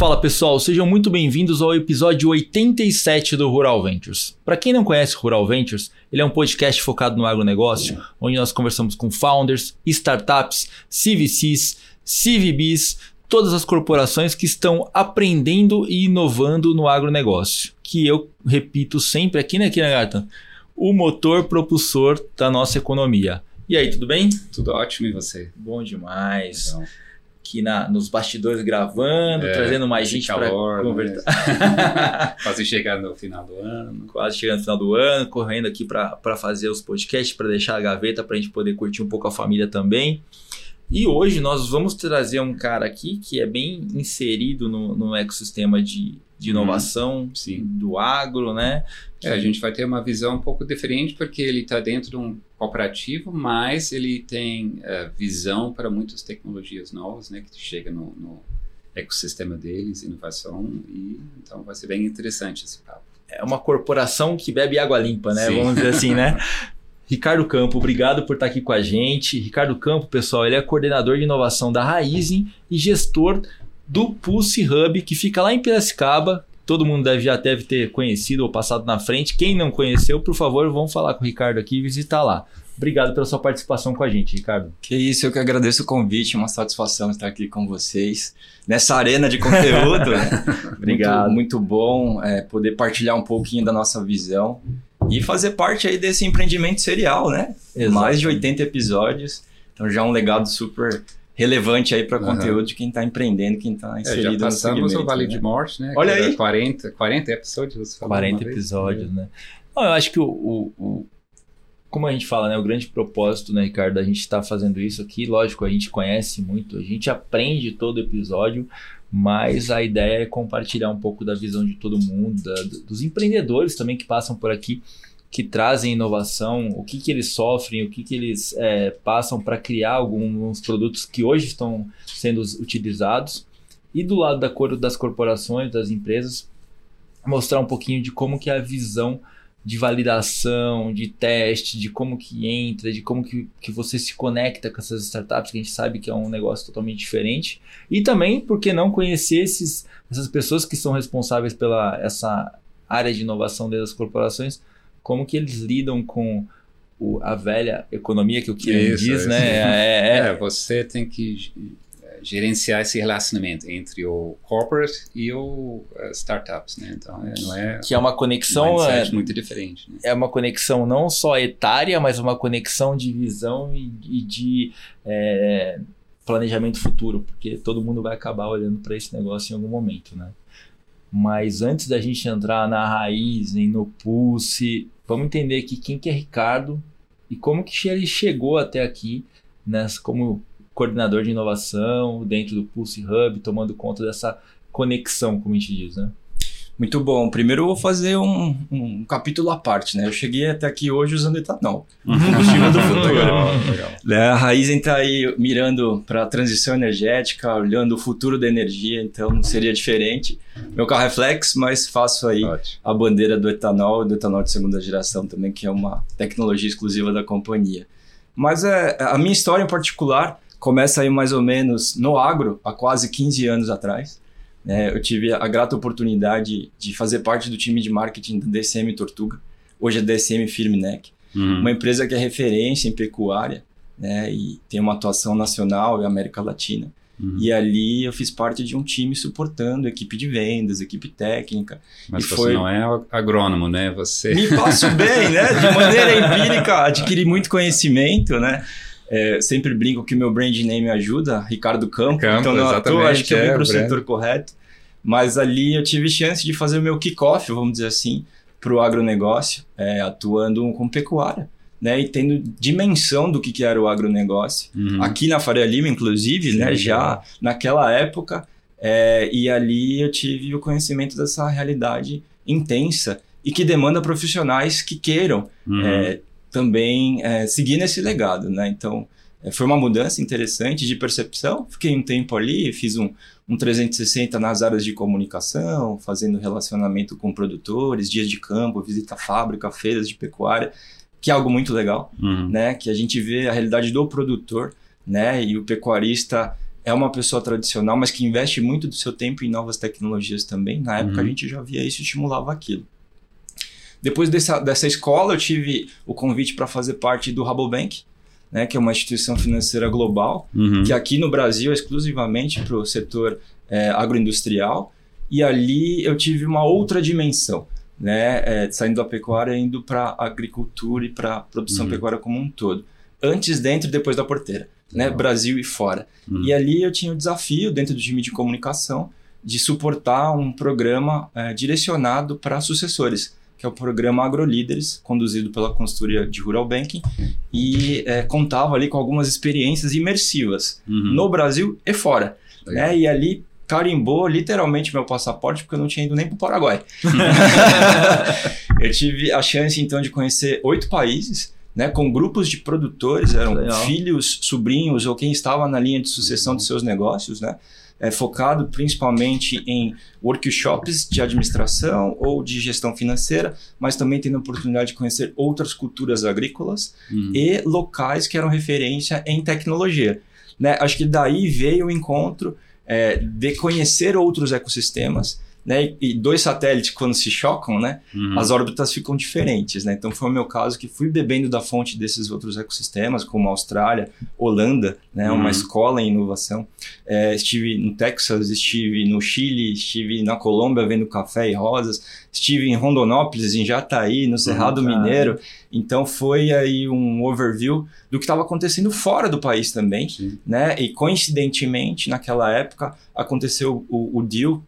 Fala pessoal, sejam muito bem-vindos ao episódio 87 do Rural Ventures. Para quem não conhece Rural Ventures, ele é um podcast focado no agronegócio, onde nós conversamos com founders, startups, CVCs, CVBs, todas as corporações que estão aprendendo e inovando no agronegócio, que eu repito sempre aqui, né, Kinagata? O motor propulsor da nossa economia. E aí, tudo bem? Tudo ótimo e você? Bom demais. Então aqui na, nos bastidores gravando, é, trazendo mais gente para conversar. Né? Quase chegando no final do ano. Quase chegando no final do ano, correndo aqui para fazer os podcasts, para deixar a gaveta, para a gente poder curtir um pouco a família também. E hoje nós vamos trazer um cara aqui que é bem inserido no, no ecossistema de, de inovação uhum. do agro, né? É, a gente vai ter uma visão um pouco diferente porque ele está dentro de um cooperativo, mas ele tem uh, visão para muitas tecnologias novas, né, que chega no, no, ecossistema deles, inovação, e então vai ser bem interessante esse papo. É uma corporação que bebe água limpa, né? Sim. Vamos dizer assim, né? Ricardo Campo, obrigado por estar aqui com a gente. Ricardo Campo, pessoal, ele é coordenador de inovação da Raizen e gestor do Pulse Hub, que fica lá em Piracicaba, todo mundo deve, já deve ter conhecido ou passado na frente. Quem não conheceu, por favor, vamos falar com o Ricardo aqui e visitar lá. Obrigado pela sua participação com a gente, Ricardo. Que isso, eu que agradeço o convite, uma satisfação estar aqui com vocês nessa arena de conteúdo. né? Obrigado. Muito, muito bom é, poder partilhar um pouquinho da nossa visão e fazer parte aí desse empreendimento serial, né? Exato. Mais de 80 episódios, então já é um legado super relevante aí para uhum. conteúdo de quem está empreendendo, quem está inserido é, já passamos o Vale né? de Morte, né? Olha aí. 40, 40 episódios. 40 episódios, né? Não, eu acho que o, o, o, como a gente fala, né? O grande propósito, né, Ricardo, a gente está fazendo isso aqui, lógico, a gente conhece muito, a gente aprende todo episódio, mas a ideia é compartilhar um pouco da visão de todo mundo, da, dos empreendedores também que passam por aqui que trazem inovação, o que, que eles sofrem, o que, que eles é, passam para criar alguns produtos que hoje estão sendo utilizados. E do lado da cor das corporações, das empresas, mostrar um pouquinho de como que é a visão de validação, de teste, de como que entra, de como que, que você se conecta com essas startups, que a gente sabe que é um negócio totalmente diferente. E também, por que não conhecer esses, essas pessoas que são responsáveis pela essa área de inovação das corporações, como que eles lidam com o, a velha economia que o Kieran diz, isso. né? É, é, é, você tem que gerenciar esse relacionamento entre o corporate e o uh, startups, né? Então, é, não é que é uma conexão é, muito diferente. Né? É uma conexão não só etária, mas uma conexão de visão e, e de é, planejamento futuro, porque todo mundo vai acabar olhando para esse negócio em algum momento, né? Mas antes da gente entrar na raiz, e no pulse, vamos entender aqui quem que é Ricardo e como que ele chegou até aqui, nessa, como coordenador de inovação dentro do Pulse Hub, tomando conta dessa conexão, como a gente diz, né? Muito bom. Primeiro eu vou fazer um, um capítulo à parte, né? Eu cheguei até aqui hoje usando etanol. Uhum. Combustível do futuro. legal, legal. Né, a raiz está aí mirando para a transição energética, olhando o futuro da energia, então seria diferente. Meu carro é flex, mas faço aí Ótimo. a bandeira do etanol, do etanol de segunda geração também, que é uma tecnologia exclusiva da companhia. Mas é, a minha história em particular começa aí mais ou menos no agro, há quase 15 anos atrás. É, eu tive a grata oportunidade de fazer parte do time de marketing da DCM Tortuga, hoje é DCM Firmenec, uhum. uma empresa que é referência em pecuária né, e tem uma atuação nacional e América Latina. Uhum. E ali eu fiz parte de um time suportando equipe de vendas, equipe técnica. Mas você foi... não é agrônomo, né? Você me passo bem, né? De maneira empírica, adquiri muito conhecimento, né? É, sempre brinco que meu brand name ajuda, Ricardo Campo, Campo então não ator, acho que eu vim é, para o setor correto. Mas ali eu tive chance de fazer o meu kickoff, vamos dizer assim, para o agronegócio, é, atuando com pecuária. Né, e tendo dimensão do que, que era o agronegócio. Uhum. Aqui na Faria Lima, inclusive, né, já naquela época, é, e ali eu tive o conhecimento dessa realidade intensa e que demanda profissionais que queiram uhum. é, também é, seguir nesse legado, né? Então, é, foi uma mudança interessante de percepção. Fiquei um tempo ali, fiz um, um 360 nas áreas de comunicação, fazendo relacionamento com produtores, dias de campo, visita fábrica, feiras de pecuária, que é algo muito legal, uhum. né? Que a gente vê a realidade do produtor, né? E o pecuarista é uma pessoa tradicional, mas que investe muito do seu tempo em novas tecnologias também. Na época Uhum. a gente já via isso e estimulava aquilo. Depois dessa, dessa escola, eu tive o convite para fazer parte do Rabobank, né, que é uma instituição financeira global, Uhum. que aqui no Brasil é exclusivamente para o setor é, agroindustrial. E ali eu tive uma outra dimensão, né, é, saindo da pecuária indo para a agricultura e para a produção Uhum. pecuária como um todo. Antes, dentro e depois da porteira, né, Legal. Brasil e fora. Uhum. E ali eu tinha o desafio, dentro do time de comunicação, de suportar um programa é, direcionado para sucessores, que é o programa AgroLíderes, conduzido pela consultoria de Rural Banking, e é, contava ali com algumas experiências imersivas Uhum. no Brasil e fora. Legal. Né? E ali carimbou literalmente meu passaporte, porque eu não tinha ido nem para o Paraguai. eu tive a chance então de conhecer oito países. Né, com grupos de produtores, eram Legal. filhos, sobrinhos ou quem estava na linha de sucessão de seus negócios, né, é, focado principalmente em workshops de administração ou de gestão financeira, mas também tendo a oportunidade de conhecer outras culturas agrícolas Uhum. e locais que eram referência em tecnologia. Né? Acho que daí veio o encontro é, de conhecer outros ecossistemas. Né? E dois satélites, quando se chocam, né? Uhum. as órbitas ficam diferentes. Né? Então, foi o meu caso que fui bebendo da fonte desses outros ecossistemas, como Austrália, Holanda, né? Uhum. uma escola em inovação. É, estive no Texas, estive no Chile, estive na Colômbia vendo café e rosas, estive em Rondonópolis, em Jataí, no Cerrado cara. Mineiro. Então, foi aí um overview do que estava acontecendo fora do país também. Sim. Né? E coincidentemente, naquela época, aconteceu o, o deal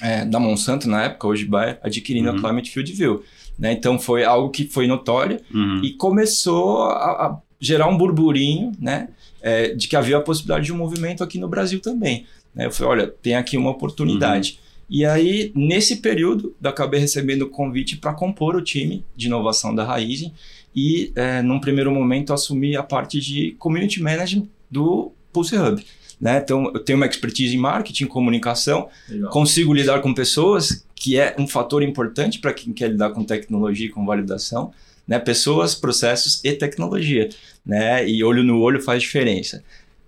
é, da Monsanto, na época, hoje Bayer, adquirindo Uhum. a Climate Field View. Né? Então foi algo que foi notório Uhum. e começou a, a gerar um burburinho né? é, de que havia a possibilidade de um movimento aqui no Brasil também. Né? Eu falei, olha, tem aqui uma oportunidade. E aí, nesse período, eu acabei recebendo o convite para compor o time de inovação da Raizen e, é, num primeiro momento, assumir a parte de community management do Pulse Hub. Né? Então, eu tenho uma expertise em marketing, comunicação, Legal. consigo lidar com pessoas, que é um fator importante para quem quer lidar com tecnologia e com validação. Né? Pessoas, processos e tecnologia. Né? E olho no olho faz diferença.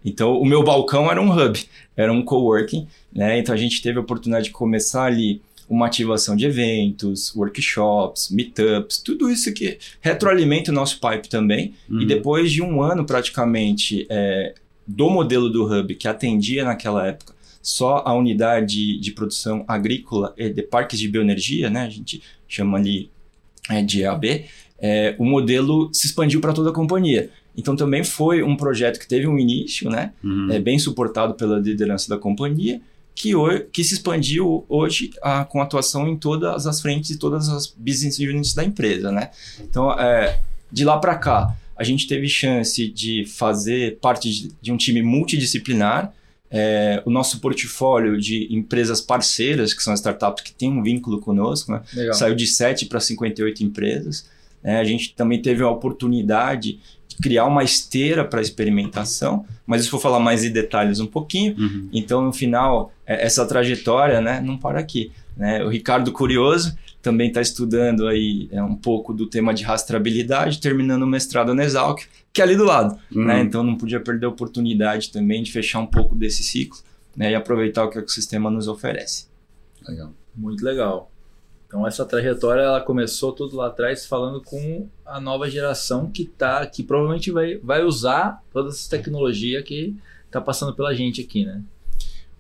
Então, o meu balcão era um hub, era um coworking. Né? Então, a gente teve a oportunidade de começar ali uma ativação de eventos, workshops, meetups, tudo isso que retroalimenta o nosso pipe também. Uhum. E depois de um ano praticamente é, do modelo do Hub, que atendia naquela época só a unidade de produção agrícola e de parques de bioenergia, né? a gente chama ali é, de EAB, é, o modelo se expandiu para toda a companhia. Então também foi um projeto que teve um início, né? Uhum. é, bem suportado pela liderança da companhia, que, ho- que se expandiu hoje ah, com atuação em todas as frentes e todas as business units da empresa, né? Então, é, de lá para cá, a gente teve chance de fazer parte de, de um time multidisciplinar. É, o nosso portfólio de empresas parceiras, que são startups que têm um vínculo conosco, né? Saiu de 7 para 58 empresas. né? a gente também teve a oportunidade de criar uma esteira para experimentação, mas isso vou falar mais em detalhes um pouquinho. Uhum. Então, no final, é, essa trajetória né, não para aqui. Né? O Ricardo Curioso também está estudando aí é, um pouco do tema de rastreabilidade, terminando o mestrado na Exalc, que é ali do lado. Uhum. Né? Então, não podia perder a oportunidade também de fechar um pouco desse ciclo né, e aproveitar o que o ecossistema nos oferece. Legal. Muito legal. Então essa trajetória ela começou tudo lá atrás falando com a nova geração que tá, que provavelmente vai, vai usar toda essa tecnologia que tá passando pela gente aqui, né?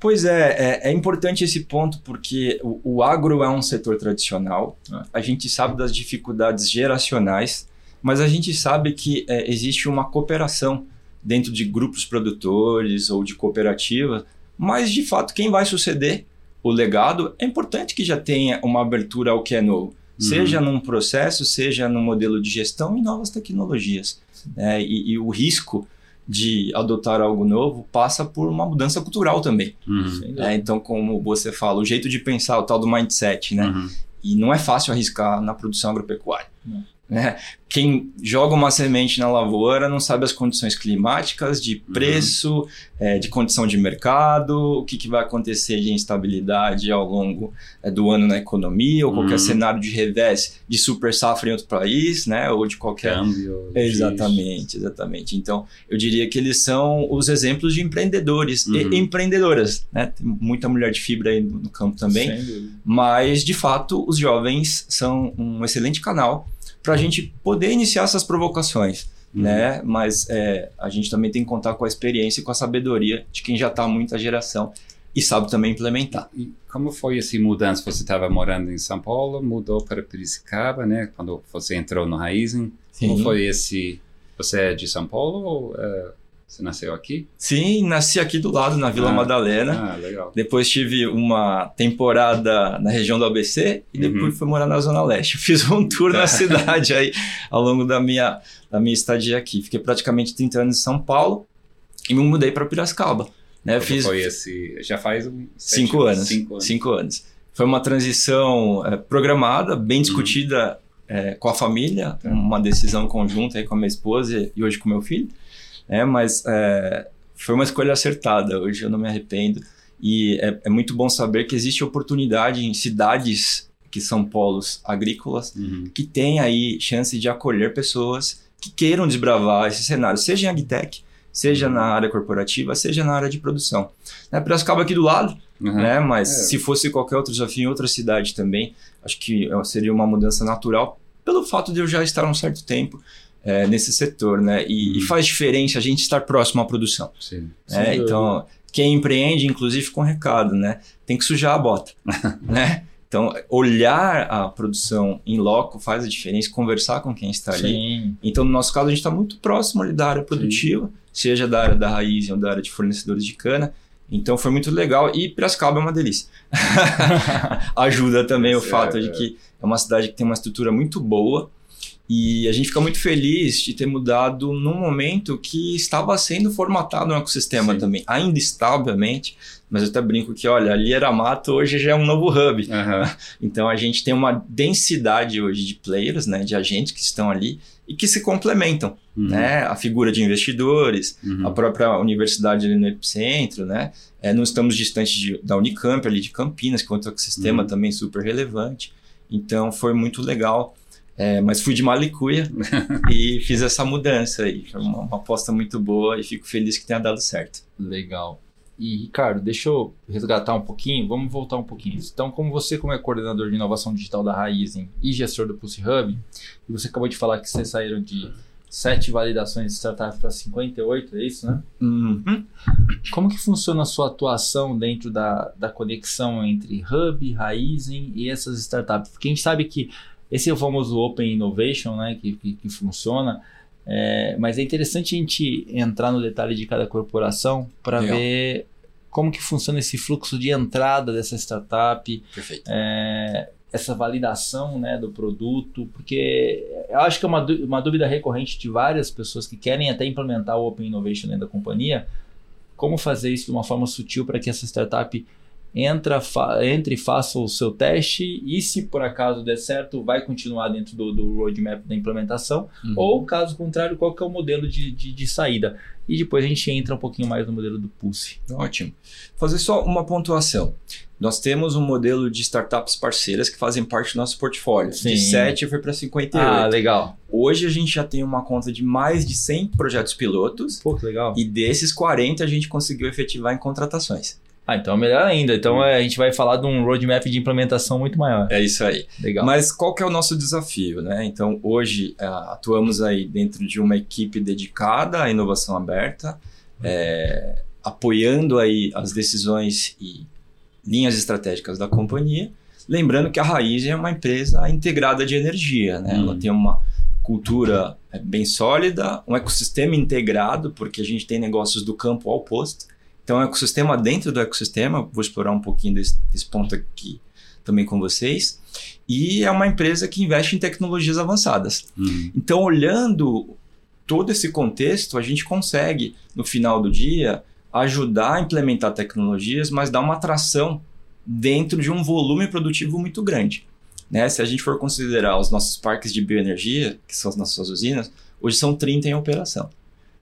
Pois é, é, é importante esse ponto porque o, o agro é um setor tradicional, É. a gente sabe das dificuldades geracionais, mas a gente sabe que é, existe uma cooperação dentro de grupos produtores ou de cooperativas, mas de fato quem vai suceder o legado é importante que já tenha uma abertura ao que é novo, seja num processo, seja num modelo de gestão e novas tecnologias. né? e, e o risco de adotar algo novo passa por uma mudança cultural também. Uhum. É, então, como você fala, o jeito de pensar, o tal do mindset, né? Uhum. E não é fácil arriscar na produção agropecuária. Não. Né? Quem joga uma semente na lavoura não sabe as condições climáticas, de Uhum. preço, é, de condição de mercado, o que, que vai acontecer de instabilidade ao longo é, do ano na economia, ou qualquer Uhum. cenário de revés de super safra em outro país, né? ou de qualquer Câmbio. Exatamente, exatamente. Então, eu diria que eles são os exemplos de empreendedores Uhum. e empreendedoras, né? Tem muita mulher de fibra aí no no campo também, mas de fato os jovens são um excelente canal para a gente poder iniciar essas provocações, Uhum. né? Mas é, a gente também tem que contar com a experiência e com a sabedoria de quem já está há muita geração e sabe também implementar. E como foi essa mudança? Você estava morando em São Paulo, mudou para Piracicaba, né? Quando você entrou no Raizen. Como foi esse... Você é de São Paulo ou eh, você nasceu aqui? Sim, nasci aqui do lado, na Vila Ah. Madalena. Ah, legal. Depois tive uma temporada na região do ABC e depois Uhum. fui morar na Zona Leste. Fiz um tour na cidade aí ao longo da minha, da minha estadia aqui. Fiquei praticamente 30 anos em São Paulo e me mudei para Piracicaba. Né? Fiz foi esse... Já faz um... cinco anos, Cinco anos. cinco anos. Foi uma transição é, programada, Uhum. bem discutida é, com a família, uma decisão conjunta aí com a minha esposa e hoje com meu filho. É, mas é, foi uma escolha acertada. Hoje eu não me arrependo. E é, é muito bom saber que existe oportunidade em cidades que são polos agrícolas Uhum. que têm aí chance de acolher pessoas que queiram desbravar esse cenário, seja em agtech, seja na área corporativa, seja na área de produção. Né, Piracicaba aqui do lado, Uhum. né? Mas É. se fosse qualquer outro desafio em outra cidade também, acho que é, seria uma mudança natural pelo fato de eu já estar há um certo tempo é, nesse setor, né? E, e Uhum. faz diferença a gente estar próximo à produção. Sim. Dúvida. Então, quem empreende, inclusive, com recado, né? Tem que sujar a bota, né? Então, olhar a produção em loco faz a diferença, conversar com quem está ali. Sim. Então, no nosso caso, a gente está muito próximo ali da área produtiva, seja da área da raiz ou da área de fornecedores de cana. Então, foi muito legal. E Piracicaba é uma delícia. Ajuda também o Esse fato é- de que é uma cidade que tem uma estrutura muito boa. E a gente fica muito feliz de ter mudado num momento que estava sendo formatado um ecossistema Sim. também. Ainda está, obviamente, mas eu até brinco que, olha, ali era mato, hoje já é um novo hub. Aham. Então a gente tem uma densidade hoje de players, né, de agentes que estão ali e que se complementam, Uhum. né? A figura de investidores, Uhum. a própria universidade ali no epicentro, né? É, não estamos distantes de- da Unicamp ali de Campinas, que é outro ecossistema Uhum. também super relevante. Então foi muito legal. É, mas fui de Malicuia e fiz essa mudança aí. Foi uma, uma aposta muito boa e fico feliz que tenha dado certo. Legal. E, Ricardo, deixa eu resgatar um pouquinho, vamos voltar um pouquinho. Então, como você, como é coordenador de inovação digital da Raizen e gestor do Pulse Hub, e você acabou de falar que vocês saíram de 7 validações de startup para 58, é isso, né? Uhum. Como que funciona a sua atuação dentro da, da conexão entre Hub, Raizen e essas startups? Porque a gente sabe que esse é o famoso Open Innovation, né, que, que, que funciona, é, mas é interessante a gente entrar no detalhe de cada corporação para ver como que funciona esse fluxo de entrada dessa startup, Perfeito. é, essa validação né, do produto, porque eu acho que é uma, uma dúvida recorrente de várias pessoas que querem até implementar o Open Innovation dentro da companhia, como fazer isso de uma forma sutil para que essa startup entra, fa entre e faça o seu teste e se por acaso der certo, vai continuar dentro do, do roadmap da implementação, Uhum. ou caso contrário, qual que é o modelo de, de, de saída. E depois a gente entra um pouquinho mais no modelo do Pulse. Ótimo. Fazer só uma pontuação. Nós temos um modelo de startups parceiras que fazem parte do nosso portfólio. Sim. De 7 foi para 58. Ah, legal. Hoje a gente já tem uma conta de mais de 100 projetos pilotos Pô, que legal. e desses 40 a gente conseguiu efetivar em contratações. Ah, então melhor ainda. Então é, a gente vai falar de um roadmap de implementação muito maior. É isso aí. Legal. Mas qual que é o nosso desafio, né? Então, hoje ah, atuamos aí dentro de uma equipe dedicada à inovação aberta, é, apoiando aí as decisões e linhas estratégicas da companhia. Lembrando que a Raiz é uma empresa integrada de energia, né? Ela tem uma cultura é, bem sólida, um ecossistema integrado, porque a gente tem negócios do campo ao posto. Então, é um ecossistema dentro do ecossistema. Vou explorar um pouquinho desse, desse ponto aqui também com vocês. E é uma empresa que investe em tecnologias avançadas. Uhum. Então, olhando todo esse contexto, a gente consegue, no final do dia, ajudar a implementar tecnologias, mas dar uma atração dentro de um volume produtivo muito grande. Né? Se a gente for considerar os nossos parques de bioenergia, que são as nossas usinas, hoje são 30 em operação.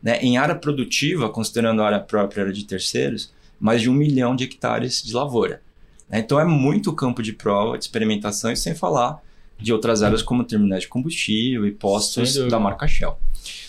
Né? Em área produtiva, considerando a área própria e área de terceiros, mais de um milhão de hectares de lavoura. Né? Então é muito campo de prova, de experimentação, e sem falar de outras áreas como terminais de combustível e postos da marca Shell.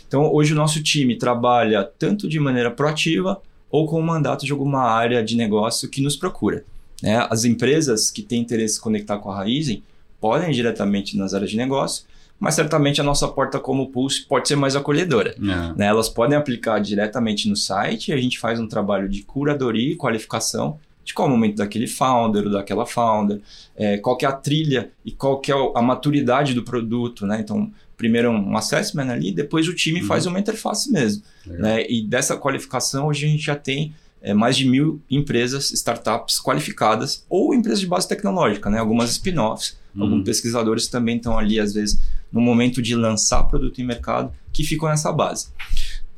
Então hoje o nosso time trabalha tanto de maneira proativa ou com o mandato de alguma área de negócio que nos procura. Né? As empresas que têm interesse em se conectar com a Raizen podem ir diretamente nas áreas de negócio, mas certamente a nossa porta como Pulse pode ser mais acolhedora. É. Né? Elas podem aplicar diretamente no site e a gente faz um trabalho de curadoria e qualificação de qual é o momento daquele founder ou daquela founder, é, qual que é a trilha e qual que é a maturidade do produto, né? Então, primeiro um assessment ali, depois o time uhum. faz uma interface mesmo. Né? E dessa qualificação, hoje a gente já tem é, mais de mil empresas, startups qualificadas ou empresas de base tecnológica, né? algumas spin-offs. Uhum. Alguns pesquisadores também estão ali, às vezes, no momento de lançar produto em mercado, que ficam nessa base.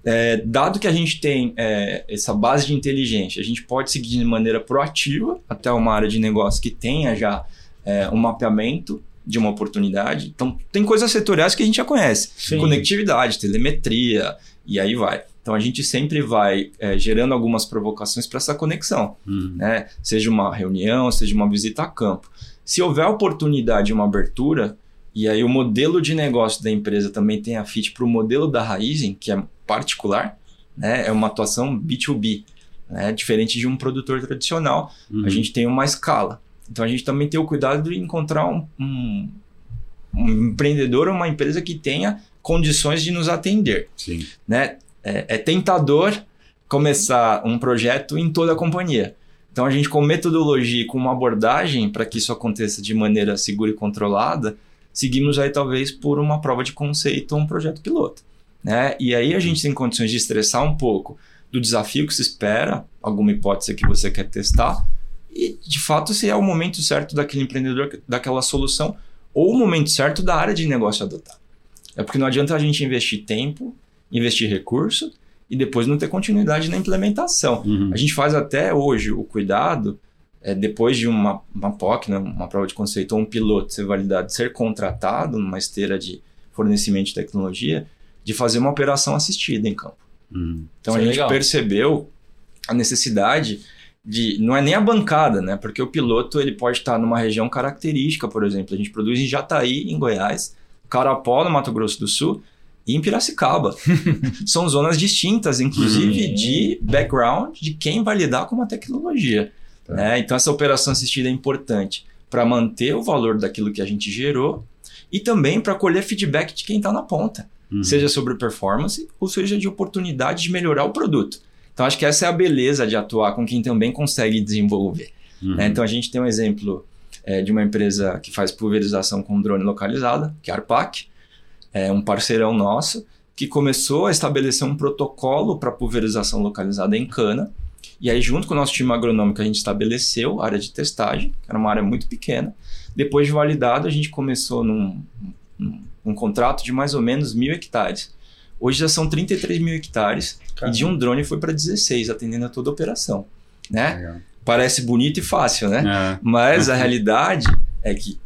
É, dado que a gente tem é, essa base de inteligência, a gente pode seguir de maneira proativa até uma área de negócio que tenha já é, um mapeamento de uma oportunidade. Então, tem coisas setoriais que a gente já conhece: Sim. conectividade, telemetria, e aí vai. Então, a gente sempre vai é, gerando algumas provocações para essa conexão, uhum. né? seja uma reunião, seja uma visita a campo. Se houver oportunidade, uma abertura, e aí o modelo de negócio da empresa também tem a fit para o modelo da Raizen, que é particular, né? É uma atuação B2B, né? Diferente de um produtor tradicional, uhum. a gente tem uma escala. Então a gente também tem o cuidado de encontrar um, um, um empreendedor ou uma empresa que tenha condições de nos atender. Sim. Né? É, é, tentador começar um projeto em toda a companhia. Então a gente com metodologia, com uma abordagem para que isso aconteça de maneira segura e controlada, seguimos aí talvez por uma prova de conceito ou um projeto piloto. Né? E aí a gente tem condições de estressar um pouco do desafio que se espera, alguma hipótese que você quer testar, e de fato se é o momento certo daquele empreendedor, daquela solução, ou o momento certo da área de negócio adotar. É porque não adianta a gente investir tempo, investir recurso e depois não ter continuidade na implementação. Uhum. A gente faz até hoje o cuidado, é, depois de uma, uma POC, né, uma prova de conceito ou um piloto ser validado, ser contratado numa esteira de fornecimento de tecnologia, de fazer uma operação assistida em campo. Hum, então a é gente legal. percebeu a necessidade de não é nem a bancada, né? Porque o piloto ele pode estar numa região característica, por exemplo, a gente produz em Jataí, em Goiás, Carapó, no Mato Grosso do Sul, e em Piracicaba. São zonas distintas, inclusive uhum. de background de quem vai lidar com uma tecnologia. Tá. Né? Então essa operação assistida é importante para manter o valor daquilo que a gente gerou e também para colher feedback de quem está na ponta uhum. seja sobre performance ou seja de oportunidade de melhorar o produto. Então acho que essa é a beleza de atuar com quem também consegue desenvolver. Uhum. Né? Então a gente tem um exemplo é, de uma empresa que faz pulverização com drone localizada, que é a Arpac, é um parceirão nosso que começou a estabelecer um protocolo para pulverização localizada em cana. E aí, junto com o nosso time agronômico, a gente estabeleceu a área de testagem, que era uma área muito pequena. Depois de validado, a gente começou num, num um contrato de mais ou menos mil hectares. Hoje já são 33 mil hectares Caramba. e de um drone foi para 16, atendendo a toda a operação. Né? Parece bonito e fácil, né? É. Mas a realidade é que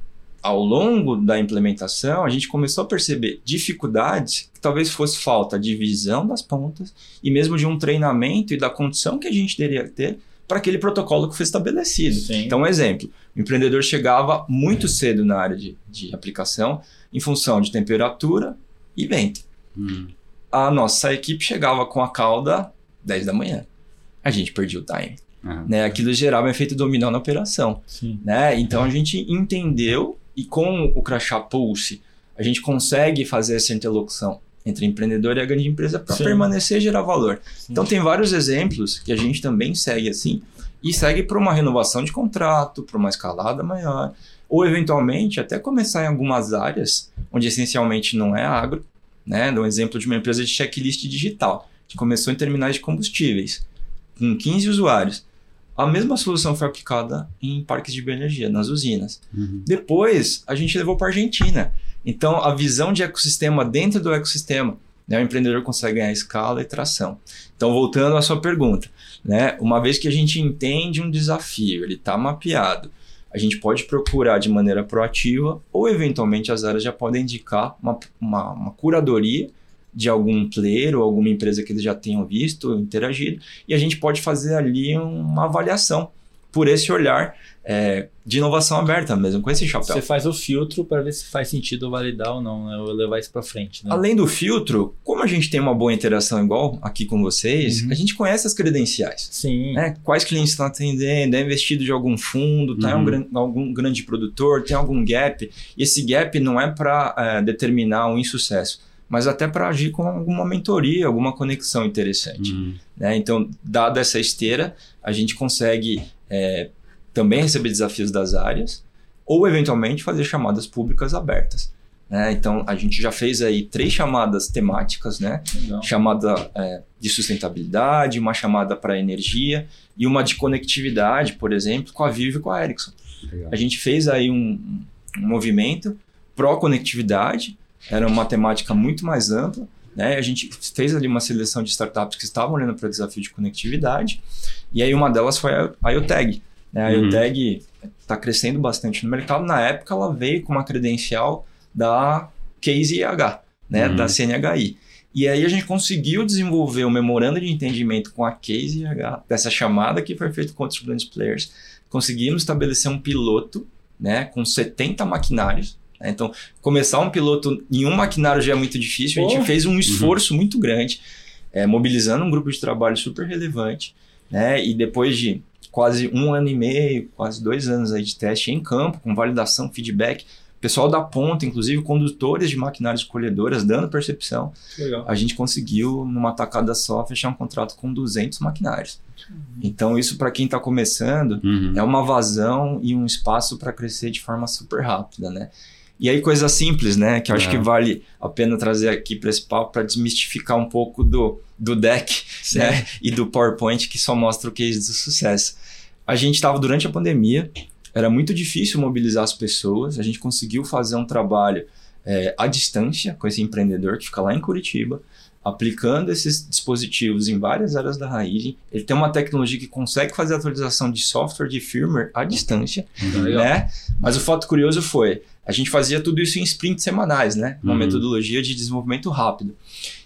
ao longo da implementação, a gente começou a perceber dificuldades que talvez fosse falta de visão das pontas e mesmo de um treinamento e da condição que a gente teria que ter para aquele protocolo que foi estabelecido. Sim. Então, um exemplo: o empreendedor chegava muito cedo na área de, de aplicação, em função de temperatura e vento. Hum. A nossa equipe chegava com a cauda 10 da manhã. A gente perdia o time. Ah, né? Aquilo gerava um efeito dominó na operação. Sim. Né? Então a gente entendeu e com o Crachá Pulse a gente consegue fazer essa interlocução entre empreendedor e a grande empresa para permanecer e gerar valor. Sim. Então tem vários exemplos que a gente também segue assim e segue para uma renovação de contrato, para uma escalada maior ou eventualmente até começar em algumas áreas onde essencialmente não é agro, né? Um exemplo de uma empresa de checklist digital, que começou em terminais de combustíveis, com 15 usuários. A mesma solução foi aplicada em parques de bioenergia, nas usinas. Uhum. Depois, a gente levou para a Argentina. Então, a visão de ecossistema dentro do ecossistema, né? o empreendedor consegue ganhar escala e tração. Então, voltando à sua pergunta, né? uma vez que a gente entende um desafio, ele está mapeado, a gente pode procurar de maneira proativa ou, eventualmente, as áreas já podem indicar uma, uma, uma curadoria de algum player ou alguma empresa que eles já tenham visto, interagido, e a gente pode fazer ali uma avaliação por esse olhar é, de inovação aberta mesmo, com esse chapéu. Você faz o filtro para ver se faz sentido validar ou não, né? ou levar isso para frente. Né? Além do filtro, como a gente tem uma boa interação igual aqui com vocês, uhum. a gente conhece as credenciais. Sim. Né? Quais clientes estão atendendo, é investido de algum fundo, tá uhum. um, algum grande produtor, tem algum gap. E esse gap não é para é, determinar um insucesso mas até para agir com alguma mentoria, alguma conexão interessante. Uhum. Né? Então, dada essa esteira, a gente consegue é, também receber desafios das áreas ou, eventualmente, fazer chamadas públicas abertas. Né? Então, a gente já fez aí três chamadas temáticas, né? Chamada é, de sustentabilidade, uma chamada para energia e uma de conectividade, por exemplo, com a Vivo e com a Ericsson. Legal. A gente fez aí um, um movimento pró-conectividade, era uma temática muito mais ampla, né? A gente fez ali uma seleção de startups que estavam olhando para o desafio de conectividade, e aí uma delas foi a IoTag. Né? A uhum. IoTag está crescendo bastante no mercado. Na época, ela veio com uma credencial da Case IH, né? Uhum. da CNHI. E aí a gente conseguiu desenvolver um memorando de entendimento com a Case IH, dessa chamada que foi feita com outros grandes players. Conseguimos estabelecer um piloto né, com 70 maquinários? Então, começar um piloto em um maquinário já é muito difícil. A gente fez um uhum. esforço uhum. muito grande, é, mobilizando um grupo de trabalho super relevante. Né? E depois de quase um ano e meio, quase dois anos aí de teste em campo, com validação, feedback, pessoal da ponta, inclusive condutores de maquinários colhedoras, dando percepção, Legal. a gente conseguiu, numa tacada só, fechar um contrato com 200 maquinários. Uhum. Então, isso para quem está começando uhum. é uma vazão e um espaço para crescer de forma super rápida, né? E aí, coisa simples, né? Que eu acho é. que vale a pena trazer aqui para esse papo para desmistificar um pouco do, do deck né? e do PowerPoint que só mostra o case do sucesso. A gente estava durante a pandemia, era muito difícil mobilizar as pessoas, a gente conseguiu fazer um trabalho é, à distância com esse empreendedor que fica lá em Curitiba, aplicando esses dispositivos em várias áreas da raiz. Ele tem uma tecnologia que consegue fazer atualização de software de firmware à distância, né? Mas o fato curioso foi, a gente fazia tudo isso em sprints semanais, né? Uma uhum. metodologia de desenvolvimento rápido.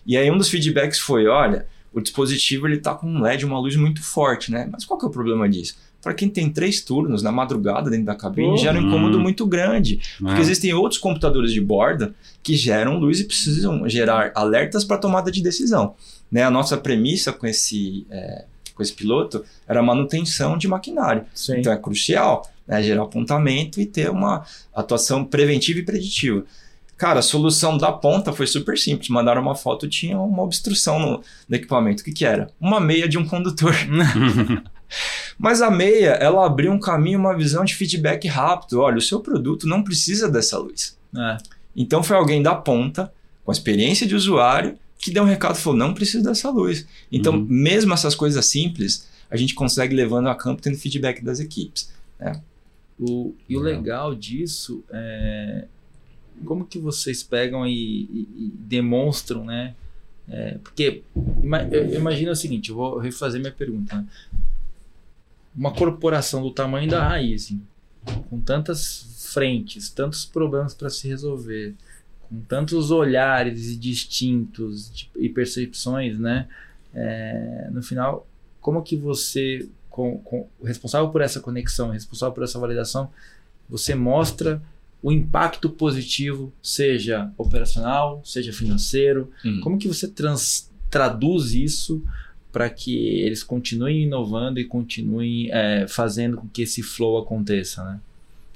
E aí um dos feedbacks foi, olha, o dispositivo ele tá com um LED, uma luz muito forte, né? Mas qual que é o problema disso? Para quem tem três turnos na madrugada dentro da cabine, uhum. gera um incômodo muito grande. Porque é. existem outros computadores de borda que geram luz e precisam gerar alertas para tomada de decisão. Né? A nossa premissa com esse, é, com esse piloto era a manutenção de maquinário. Sim. Então é crucial né, gerar apontamento e ter uma atuação preventiva e preditiva. Cara, a solução da ponta foi super simples. Mandaram uma foto, tinha uma obstrução no, no equipamento. O que, que era? Uma meia de um condutor. Mas a meia, ela abriu um caminho, uma visão de feedback rápido. Olha, o seu produto não precisa dessa luz. É. Então foi alguém da ponta, com experiência de usuário, que deu um recado e falou: não precisa dessa luz. Então, uhum. mesmo essas coisas simples, a gente consegue levando a campo tendo feedback das equipes. Né? O, e o legal disso é como que vocês pegam e, e, e demonstram, né? É, porque eu imagino o seguinte, eu vou refazer minha pergunta. Né? Uma corporação do tamanho da raiz, com tantas frentes, tantos problemas para se resolver, com tantos olhares distintos e percepções, né? É, no final, como que você com, com responsável por essa conexão, responsável por essa validação, você mostra o impacto positivo, seja operacional, seja financeiro. Uhum. Como que você trans, traduz isso para que eles continuem inovando e continuem é, fazendo com que esse flow aconteça, né?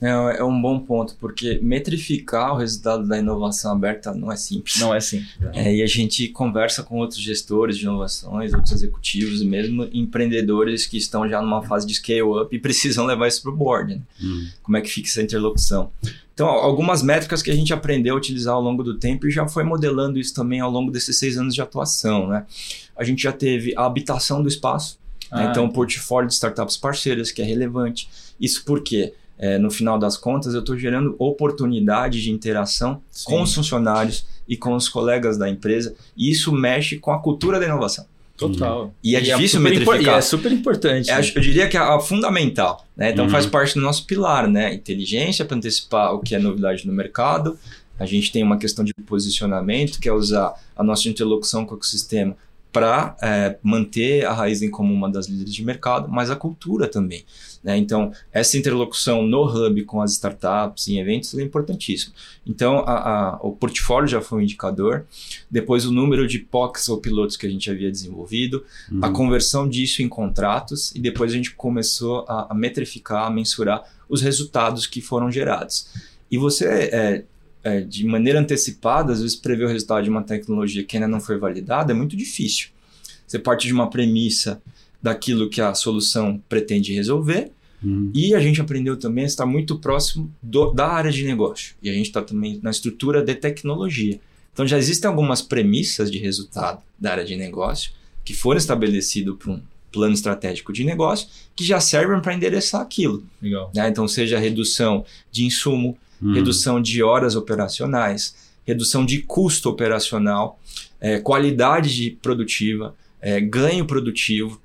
É, é um bom ponto, porque metrificar o resultado da inovação aberta não é simples. Não é simples. É, e a gente conversa com outros gestores de inovações, outros executivos, mesmo empreendedores que estão já numa fase de scale-up e precisam levar isso para o board. Né? Hum. Como é que fica essa interlocução? Então, algumas métricas que a gente aprendeu a utilizar ao longo do tempo e já foi modelando isso também ao longo desses seis anos de atuação. Né? A gente já teve a habitação do espaço, né? ah, né? então, o portfólio de startups parceiras, que é relevante. Isso por quê? É, no final das contas, eu estou gerando oportunidade de interação Sim. com os funcionários e com os colegas da empresa, e isso mexe com a cultura da inovação. Total. E é difícil super impor- metrificar. E é super importante. É, acho- eu diria que é a fundamental, né? Então Uhum. faz parte do nosso pilar, né? Inteligência para antecipar o que é novidade no mercado. A gente tem uma questão de posicionamento, que é usar a nossa interlocução com o ecossistema para manter a raiz em como uma das líderes de mercado, mas a cultura também. Né? Então, essa interlocução no hub com as startups em eventos é importantíssimo. Então, a- a- o portfólio já foi um indicador, depois o número de POCs ou pilotos que a gente havia desenvolvido, a Uhum. conversão disso em contratos e depois a gente começou a, a metrificar, a mensurar os resultados que foram gerados. E você, é, é, de maneira antecipada, às vezes prever o resultado de uma tecnologia que ainda não foi validada é muito difícil. Você parte de uma premissa daquilo que a solução pretende resolver Uhum. e a gente aprendeu também a estar muito próximo do- da área de negócio. E a gente está também na estrutura de tecnologia. Então já existem algumas premissas de resultado da área de negócio que foram estabelecidas por um plano estratégico de negócio que já servem para endereçar aquilo. Legal. né? Então, seja redução de insumo, Uhum. redução de horas operacionais, redução de custo operacional, eh, qualidade de produtiva, eh, ganho produtivo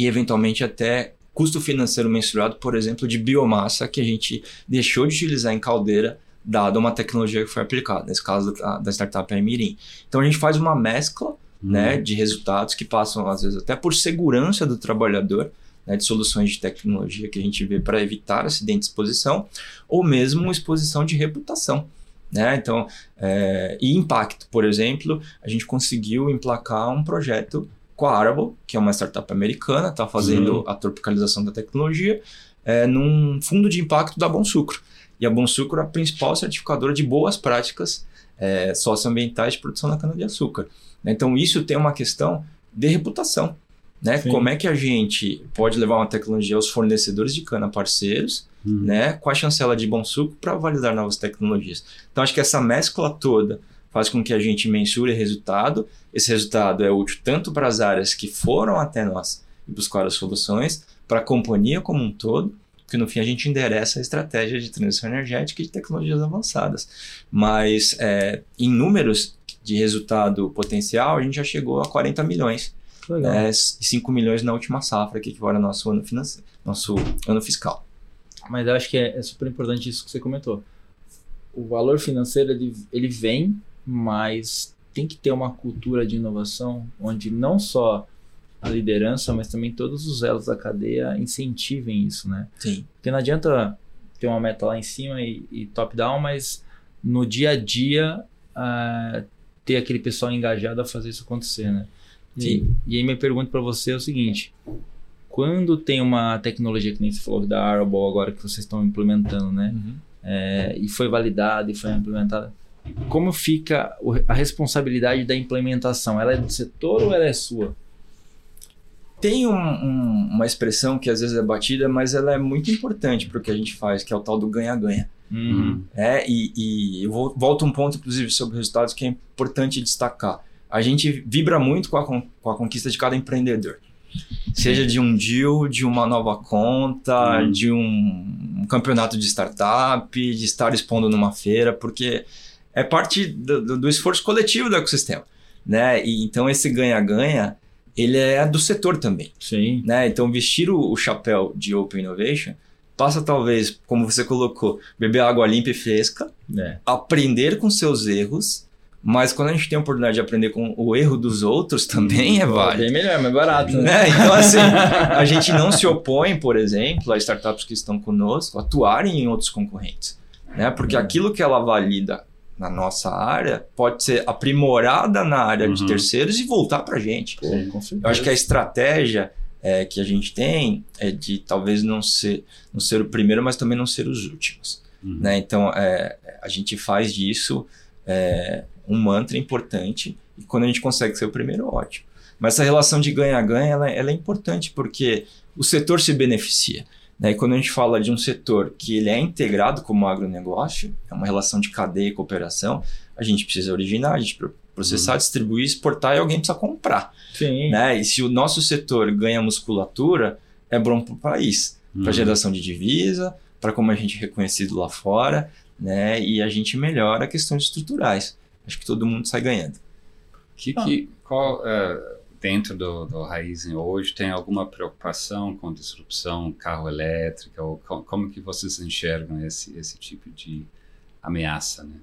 e, eventualmente, até custo financeiro mensurado, por exemplo, de biomassa que a gente deixou de utilizar em caldeira, dada uma tecnologia que foi aplicada, nesse caso da, da startup Mirim. Então, a gente faz uma mescla né, de resultados que passam, às vezes, até por segurança do trabalhador, né, de soluções de tecnologia que a gente vê para evitar acidente de exposição, ou mesmo exposição de reputação. Né? Então, é, e impacto, por exemplo, a gente conseguiu emplacar um projeto com a Arable, que é uma startup americana, está fazendo a tropicalização da tecnologia, é, num fundo de impacto da Bom Sucro. E a Bom Sucro é a principal certificadora de boas práticas é, socioambientais de produção da cana-de-açúcar. Então, isso tem uma questão de reputação. Né? Sim. Como é que a gente pode levar uma tecnologia aos fornecedores de cana parceiros, Uhum. né, com a chancela de bom suco para validar novas tecnologias? Então, acho que essa mescla toda faz com que a gente mensure resultado. Esse resultado é útil tanto para as áreas que foram até nós e buscaram as soluções, para a companhia como um todo, porque no fim a gente endereça a estratégia de transição energética e de tecnologias avançadas. Mas é, em números de resultado potencial, a gente já chegou a 40 milhões Legal. é, e 5 milhões na última safra, que equivale ao nosso ano, financeiro, nosso ano fiscal. Mas eu acho que é, é super importante isso que você comentou. O valor financeiro ele, ele vem, mas tem que ter uma cultura de inovação onde não só a liderança, mas também todos os elos da cadeia incentivem isso, né? Sim. Porque não adianta ter uma meta lá em cima e, e top-down, mas no dia a dia ah, ter aquele pessoal engajado a fazer isso acontecer, né? E, Sim. e aí minha pergunta para você é o seguinte: quando tem uma tecnologia que nem você falou da Arable agora que vocês estão implementando, né? É, e foi validada e foi implementada, como fica a responsabilidade da implementação? Ela é do setor ou ela é sua? Tem um- um- uma expressão que às vezes é batida, mas ela é muito importante para o que a gente faz, que é o tal do ganha-ganha. Uhum. É, e, e eu vou, volto um ponto, inclusive, sobre resultados que é importante destacar. A gente vibra muito com a, con- com a conquista de cada empreendedor. Seja de um deal, de uma nova conta, Uhum. de um, um campeonato de startup, de estar expondo numa feira, porque é parte do, do- esforço coletivo do ecossistema. Né? E, então, esse ganha-ganha, ele é do setor também Sim. né? Então, vestir o, o chapéu de Open Innovation passa, talvez, como você colocou, beber água limpa e fresca, É. aprender com seus erros, mas quando a gente tem a oportunidade de aprender com o erro dos outros, também é válido. Bem melhor, mais barato. Né? Né? Então, assim, a gente não se opõe, por exemplo, a startups que estão conosco atuarem em outros concorrentes. Né? Porque Uhum. aquilo que ela valida na nossa área pode ser aprimorada na área de Uhum. terceiros e voltar para a gente. Pô, com certeza. Eu acho que a estratégia é, que a gente tem é de talvez não ser, não ser o primeiro, mas também não ser os últimos. Uhum. Né? Então, é, a gente faz disso é, um mantra importante e quando a gente consegue ser o primeiro, ótimo. Mas essa relação de ganha-ganha ela, ela é importante porque o setor se beneficia. Né? E quando a gente fala de um setor que ele é integrado como agronegócio, é uma relação de cadeia e cooperação, a gente precisa originar, a gente precisa processar, distribuir, exportar e alguém precisa comprar Sim. né? E se o nosso setor ganha musculatura, é bom para o país, para Uhum. geração de divisa, para como a gente é reconhecido lá fora, né? E a gente melhora questões estruturais. Acho que todo mundo sai ganhando. Que, que, qual, é, dentro do, do Raizen hoje tem alguma preocupação com disrupção carro elétrica ou com, como que vocês enxergam esse esse tipo de ameaça, né?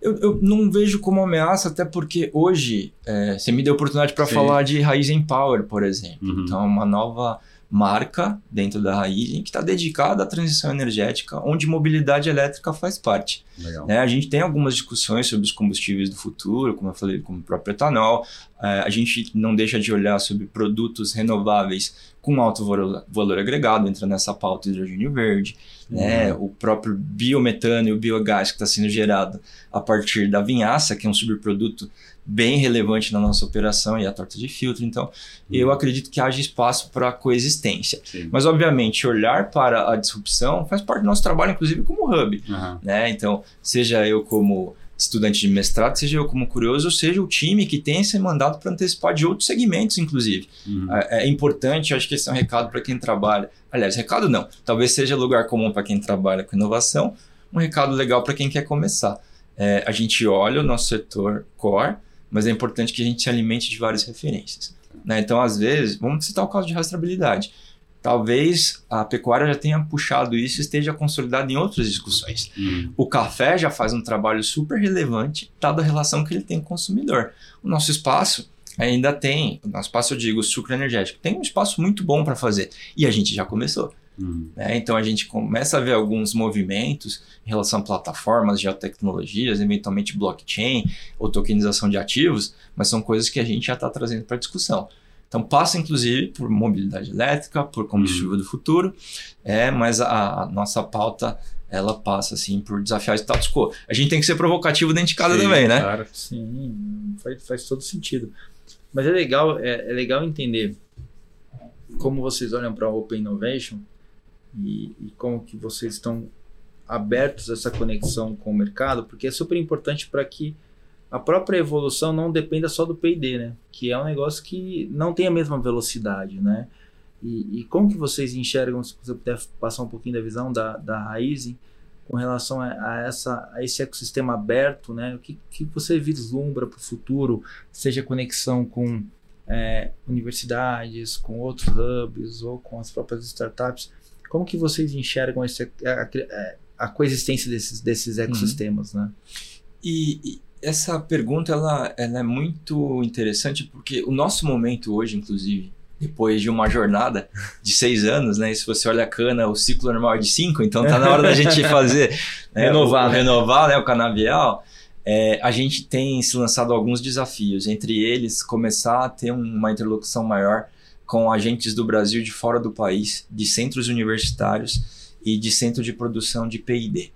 Eu, eu não vejo como ameaça, até porque hoje é, você me deu a oportunidade para falar de Raizen Power, por exemplo. Uhum. Então, uma nova marca dentro da Raizen que está dedicada à transição energética, onde mobilidade elétrica faz parte. Né? A gente tem algumas discussões sobre os combustíveis do futuro, como eu falei, como o próprio etanol. É, a gente não deixa de olhar sobre produtos renováveis com alto valor, valor agregado, entra nessa pauta hidrogênio verde, né? o próprio biometano e o biogás que está sendo gerado a partir da vinhaça, que é um subproduto bem relevante na nossa operação e a torta de filtro. Então, eu acredito que haja espaço para coexistência. Sim. Mas, obviamente, olhar para a disrupção faz parte do nosso trabalho, inclusive, como hub. Aham. Né? Então, seja eu como estudante de mestrado, seja eu como curioso, seja o time que tem esse mandato para antecipar de outros segmentos, inclusive. Uhum. É, é importante, acho que esse é um recado para quem trabalha. Aliás, recado não, talvez seja lugar comum para quem trabalha com inovação, um recado legal para quem quer começar. É, a gente olha o nosso setor core, mas é importante que a gente se alimente de várias referências. né? Então, às vezes, vamos citar o caso de rastreabilidade. Talvez a pecuária já tenha puxado isso e esteja consolidado em outras discussões. Uhum. O café já faz um trabalho super relevante, dada a relação que ele tem com o consumidor. O nosso espaço ainda tem, o nosso espaço, eu digo, sucro energético, tem um espaço muito bom para fazer. E a gente já começou. Uhum. né? Então a gente começa a ver alguns movimentos em relação a plataformas, geotecnologias, eventualmente blockchain ou tokenização de ativos, mas são coisas que a gente já está trazendo para discussão. Então passa inclusive por mobilidade elétrica, por combustível do futuro, é, mas a, a nossa pauta ela passa assim por desafiar o status quo. A gente tem que ser provocativo dentro de casa Sim, também, né? Claro. Sim, faz, faz todo sentido. Mas é legal, é, é legal entender como vocês olham para a Open Innovation e, e como que vocês estão abertos a essa conexão com o mercado, porque é super importante para que a própria evolução não dependa só do P&D, né? Que é um negócio que não tem a mesma velocidade, né? E, e como que vocês enxergam, se você puder passar um pouquinho da visão da, da Raizen, com relação a, a essa, a esse ecossistema aberto, né? O que, que você vislumbra para o futuro, seja conexão com é, universidades, com outros hubs ou com as próprias startups? Como que vocês enxergam esse, a, a, coexistência desses, desses ecossistemas, né? E, e essa pergunta ela, ela é muito interessante porque o nosso momento hoje, inclusive, depois de uma jornada de seis anos, né? E se você olha a cana, o ciclo normal é de cinco, então tá na hora da gente fazer né, Renovar, o, né? renovar, né? O canavial. É, a gente tem se lançado alguns desafios, entre eles começar a ter uma interlocução maior com agentes do Brasil de fora do país, de centros universitários e de centro de produção de P&D.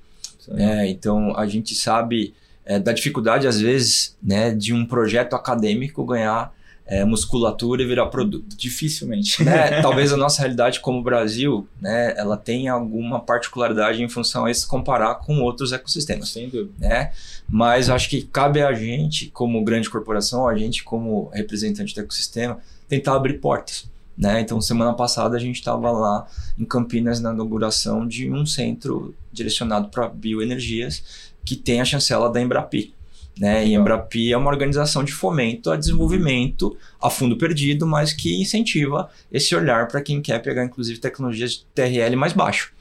É, então a gente sabe é, da dificuldade às vezes né, de um projeto acadêmico ganhar é, musculatura e virar produto. Dificilmente. Né? Talvez a nossa realidade como Brasil, né, ela tenha alguma particularidade em função a isso comparar com outros ecossistemas. Sem dúvida. Né? Mas acho que cabe a gente, como grande corporação, a gente como representante do ecossistema, tentar abrir portas. Né? Então, semana passada a gente estava lá em Campinas na inauguração de um centro direcionado para bioenergias que tem a chancela da Embrapi. Né? E a Embrapi é uma organização de fomento a desenvolvimento a fundo perdido, mas que incentiva esse olhar para quem quer pegar, inclusive, tecnologias de TRL mais baixo.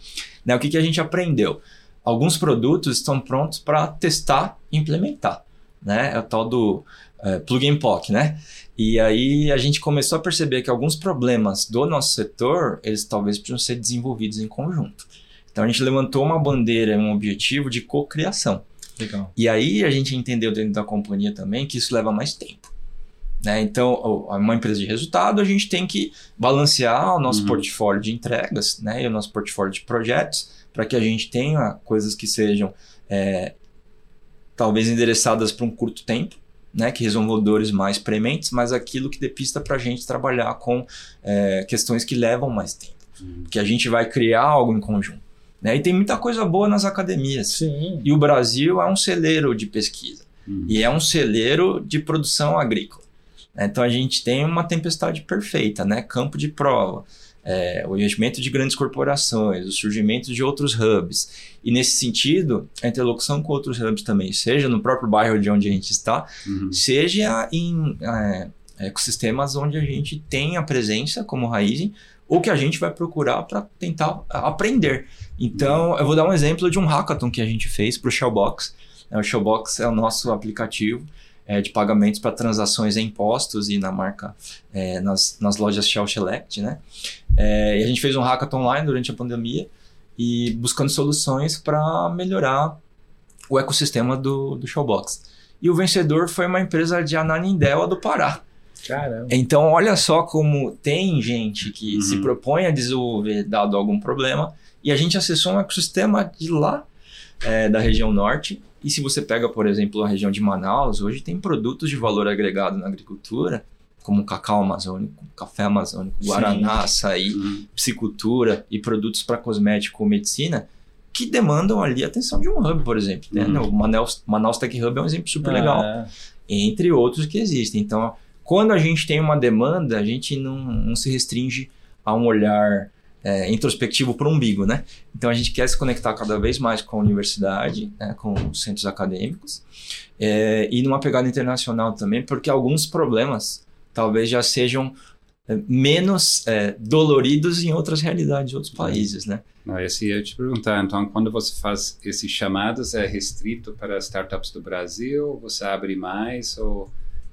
Né? O que, que a gente aprendeu? Alguns produtos estão prontos para testar e implementar. Né? É o tal do é, plug and POC, né? E aí a gente começou a perceber que alguns problemas do nosso setor, eles talvez precisam ser desenvolvidos em conjunto. Então a gente levantou uma bandeira, um objetivo de cocriação. Legal. E aí a gente entendeu dentro da companhia também que isso leva mais tempo. Né? Então, uma empresa de resultado, a gente tem que balancear o nosso Uhum. portfólio de entregas né? e o nosso portfólio de projetos para que a gente tenha coisas que sejam é, talvez endereçadas para um curto tempo, né? que resolvam dores mais prementes, mas aquilo que dê pista para a gente trabalhar com é, questões que levam mais tempo. Uhum. Que a gente vai criar algo em conjunto. Né? E tem muita coisa boa nas academias. Sim. E o Brasil é um celeiro de pesquisa Uhum. e é um celeiro de produção agrícola. né? Então a gente tem uma tempestade perfeita, né? Campo de prova, é, o investimento de grandes corporações, o surgimento de outros hubs. E nesse sentido, a interlocução com outros hubs também, seja no próprio bairro de onde a gente está, Uhum. seja em é, ecossistemas onde a gente tem a presença como Raizen ou que a gente vai procurar para tentar aprender. Então, eu vou dar um exemplo de um hackathon que a gente fez para o Shellbox. É, o Shellbox é o nosso aplicativo é, de pagamentos para transações em impostos e na marca, é, nas, nas lojas Shell Select, né? É, e a gente fez um hackathon online durante a pandemia e buscando soluções para melhorar o ecossistema do, do Showbox. E o vencedor foi uma empresa de Ananindeua do Pará. Caramba. Então, olha só como tem gente que Uhum. se propõe a desenvolver dado algum problema e a gente acessou um ecossistema de lá, é, da região norte. E se você pega, por exemplo, a região de Manaus, hoje tem produtos de valor agregado na agricultura, como cacau amazônico, café amazônico, guaraná, açaí, Uhum. piscicultura e produtos para cosmético ou medicina que demandam ali a atenção de um hub, por exemplo. né? Uhum. O Manaus, Manaus Tech Hub é um exemplo super legal É. entre outros que existem. Então, quando a gente tem uma demanda, a gente não, não se restringe a um olhar é, introspectivo para o umbigo, né? Então, a gente quer se conectar cada vez mais com a universidade, né, com os centros acadêmicos, é, e numa pegada internacional também, porque alguns problemas talvez já sejam é, menos é, doloridos em outras realidades de outros países, né? Não, esse eu ia te perguntar, então, quando você faz esses chamados, é restrito para startups do Brasil? Você abre mais ou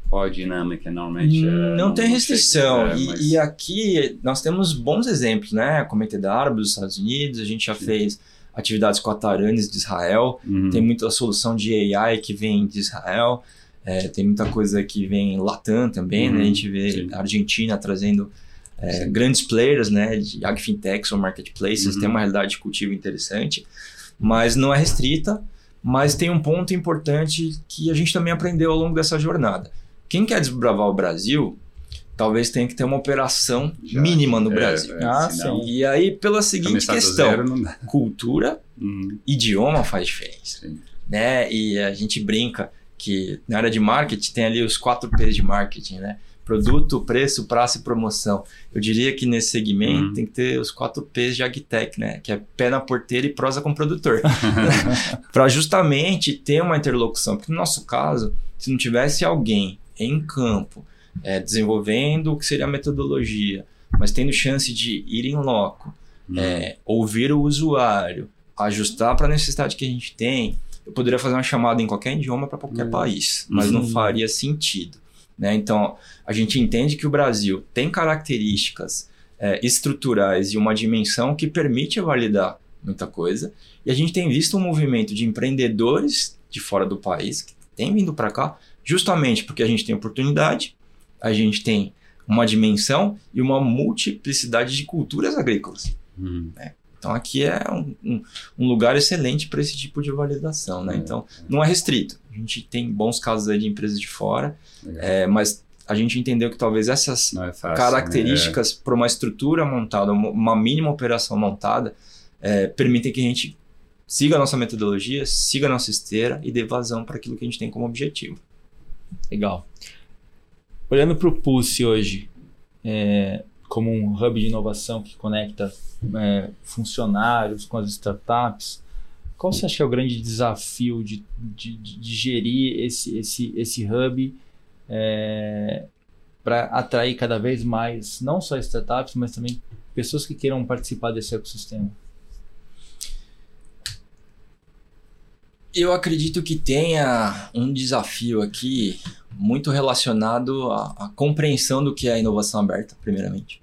qual a dinâmica normalmente? é, Não, tem chega- restrição. é, e, mas- e aqui nós temos bons exemplos, né? Comitê da Árabe dos Estados Unidos, a gente já fez atividades com a Taranis de Israel, Uhum. tem muita solução de AI que vem de Israel, é, tem muita coisa que vem Latam também, né? A Uhum, gente vê sim. a Argentina trazendo é, Sim. grandes players, né? De agfintechs ou marketplaces, Uhum. tem uma realidade de cultivo interessante, mas não é restrita. Mas tem um ponto importante que a gente também aprendeu ao longo dessa jornada. Quem quer desbravar o Brasil, talvez tenha que ter uma operação Já- mínima no é, Brasil. é, Ah, senão. E aí, pela seguinte questão, cultura, Uhum. idioma faz diferença. Sim. Né? E a gente brinca que na área de marketing tem ali os quatro P's de marketing, né? Produto, preço, prazo e promoção. Eu diria que nesse segmento Uhum. tem que ter os quatro P's de Agtech, né? Que é pé na porteira e prosa com o produtor. para justamente ter uma interlocução. Porque no nosso caso, se não tivesse alguém em campo é, desenvolvendo o que seria a metodologia, mas tendo chance de ir em loco, Uhum. é, ouvir o usuário, ajustar para a necessidade que a gente tem, eu poderia fazer uma chamada em qualquer idioma para qualquer Uhum. país, mas não Uhum. faria sentido. Né? Então, a gente entende que o Brasil tem características é, estruturais e uma dimensão que permite validar muita coisa, e a gente tem visto um movimento de empreendedores de fora do país que tem vindo para cá, justamente porque a gente tem oportunidade, a gente tem uma dimensão e uma multiplicidade de culturas agrícolas. Uhum. Então aqui é um, um- um lugar excelente para esse tipo de validação, né? É, Então não é restrito. A gente tem bons casos aí de empresas de fora, é, mas a gente entendeu que talvez essas é fácil. características para uma estrutura montada, uma- uma mínima operação montada, é, permitem que a gente siga a nossa metodologia, siga a nossa esteira e dê vazão para aquilo que a gente tem como objetivo. Legal. Olhando para o Pulse hoje, é, como um hub de inovação que conecta é, funcionários com as startups, qual você acha que é o grande desafio de, de, de- gerir esse, esse, esse hub para atrair cada vez mais, não só startups, mas também pessoas que queiram participar desse ecossistema? Eu acredito que tenha um desafio aqui muito relacionado à, à compreensão do que é inovação aberta, primeiramente.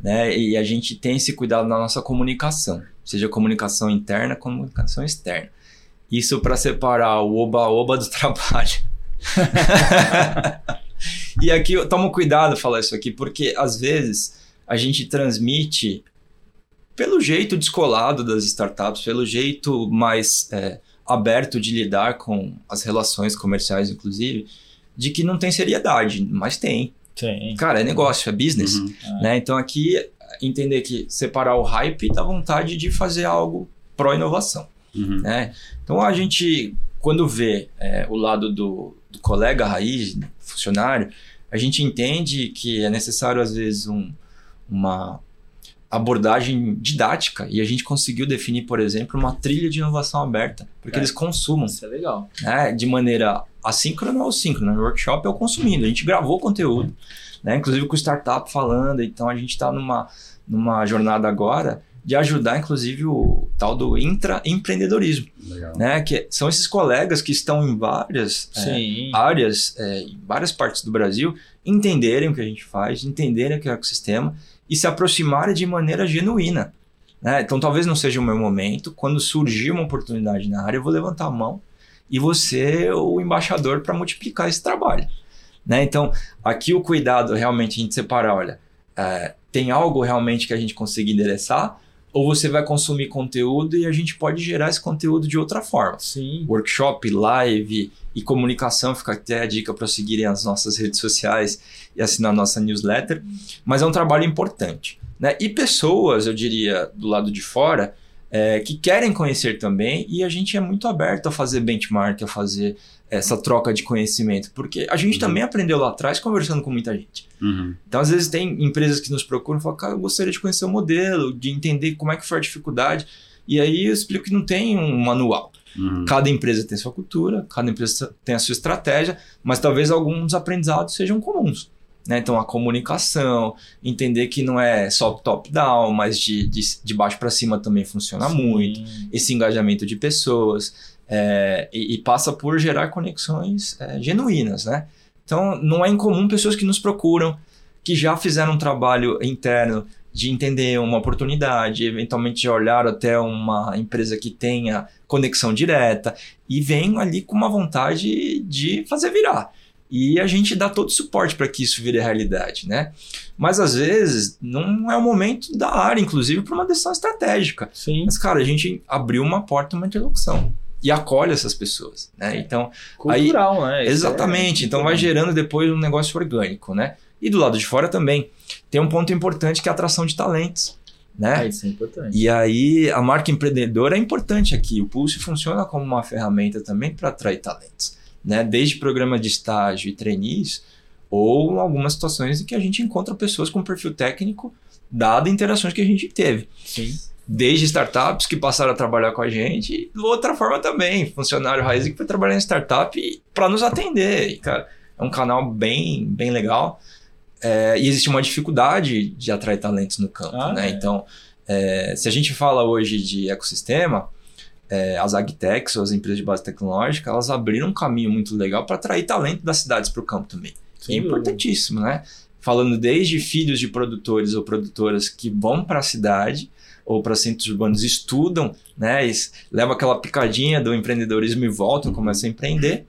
Né? E a gente tem esse cuidado na nossa comunicação, seja comunicação interna, comunicação externa. Isso para separar o oba-oba do trabalho. e aqui eu tomo cuidado falar isso aqui, porque às vezes a gente transmite pelo jeito descolado das startups, pelo jeito mais é, aberto de lidar com as relações comerciais, inclusive, de que não tem seriedade, mas tem. Sim. Cara, é negócio, é business. Uhum. Né? Então aqui entender que separar o hype da vontade de fazer algo pró-inovação. Uhum. Né? Então a gente, quando vê é, o lado do, do colega raiz, funcionário, a gente entende que é necessário às vezes um, uma abordagem didática e a gente conseguiu definir, por exemplo, uma trilha de inovação aberta, porque É. eles consumam Isso é legal. né, de maneira assíncrona ou síncrona. No workshop é o consumindo. A gente gravou conteúdo, né, inclusive com startup falando. Então a gente está numa, numa jornada agora de ajudar, inclusive, o tal do intraempreendedorismo, Legal. né, que são esses colegas que estão em várias é, áreas, é, em várias partes do Brasil, entenderem o que a gente faz, entenderem o que é o ecossistema e se aproximarem de maneira genuína. Né? Então, talvez não seja o meu momento. Quando surgir uma oportunidade na área, eu vou levantar a mão e ser o embaixador para multiplicar esse trabalho. Né? Então, aqui o cuidado realmente a gente separar, olha, é, tem algo realmente que a gente consiga endereçar ou você vai consumir conteúdo e a gente pode gerar esse conteúdo de outra forma Sim. workshop, live e comunicação. Fica até a dica para seguirem as nossas redes sociais e assinar a nossa newsletter. Mas é um trabalho importante. Né? E pessoas, eu diria, do lado de fora, é, que querem conhecer também, e a gente é muito aberto a fazer benchmark, a fazer essa troca de conhecimento, porque a gente Uhum. também aprendeu lá atrás conversando com muita gente. Uhum. Então, às vezes, tem empresas que nos procuram e falam, cara, eu gostaria de conhecer o modelo, de entender como é que foi a dificuldade. E aí eu explico que não tem um manual. Uhum. Cada empresa tem sua cultura, cada empresa tem a sua estratégia, mas talvez alguns aprendizados sejam comuns. Né? Então, a comunicação, entender que não é só top-down, mas de, de, de baixo para cima também funciona muito. Sim. Esse engajamento de pessoas, é, e, e passa por gerar conexões é, genuínas. Né? Então, não é incomum pessoas que nos procuram, que já fizeram um trabalho interno de entender uma oportunidade, eventualmente de olhar até uma empresa que tenha conexão direta e vem ali com uma vontade de fazer virar. E a gente dá todo o suporte para que isso vire realidade, né? Mas às vezes não é o momento da área, inclusive, para uma decisão estratégica. Sim. Mas, cara, a gente abriu uma porta, uma interlocução. E acolhe essas pessoas, né? Então, Cultural, né? Isso Exatamente. é então vai muito gerando depois um negócio orgânico, né? E do lado de fora também. Tem um ponto importante que é a atração de talentos, né? Ah, isso é importante. E aí a marca empreendedora é importante aqui. O Pulse funciona como uma ferramenta também para atrair talentos, né? Desde programa de estágio e trainees ou algumas situações em que a gente encontra pessoas com perfil técnico dada interações que a gente teve. Sim. Desde startups que passaram a trabalhar com a gente, e de outra forma também, funcionário raiz que foi trabalhar em startup para nos atender. E, cara, é um canal bem, bem legal. É, e existe uma dificuldade de atrair talentos no campo, Ah, né? é. Então, é, se a gente fala hoje de ecossistema, é, as agtechs ou as empresas de base tecnológica, elas abriram um caminho muito legal para atrair talento das cidades para o campo também. Que é importantíssimo, né? Falando desde filhos de produtores ou produtoras que vão para a cidade ou para centros urbanos, estudam, né? E s- levam aquela picadinha do empreendedorismo e voltam, começam a empreender.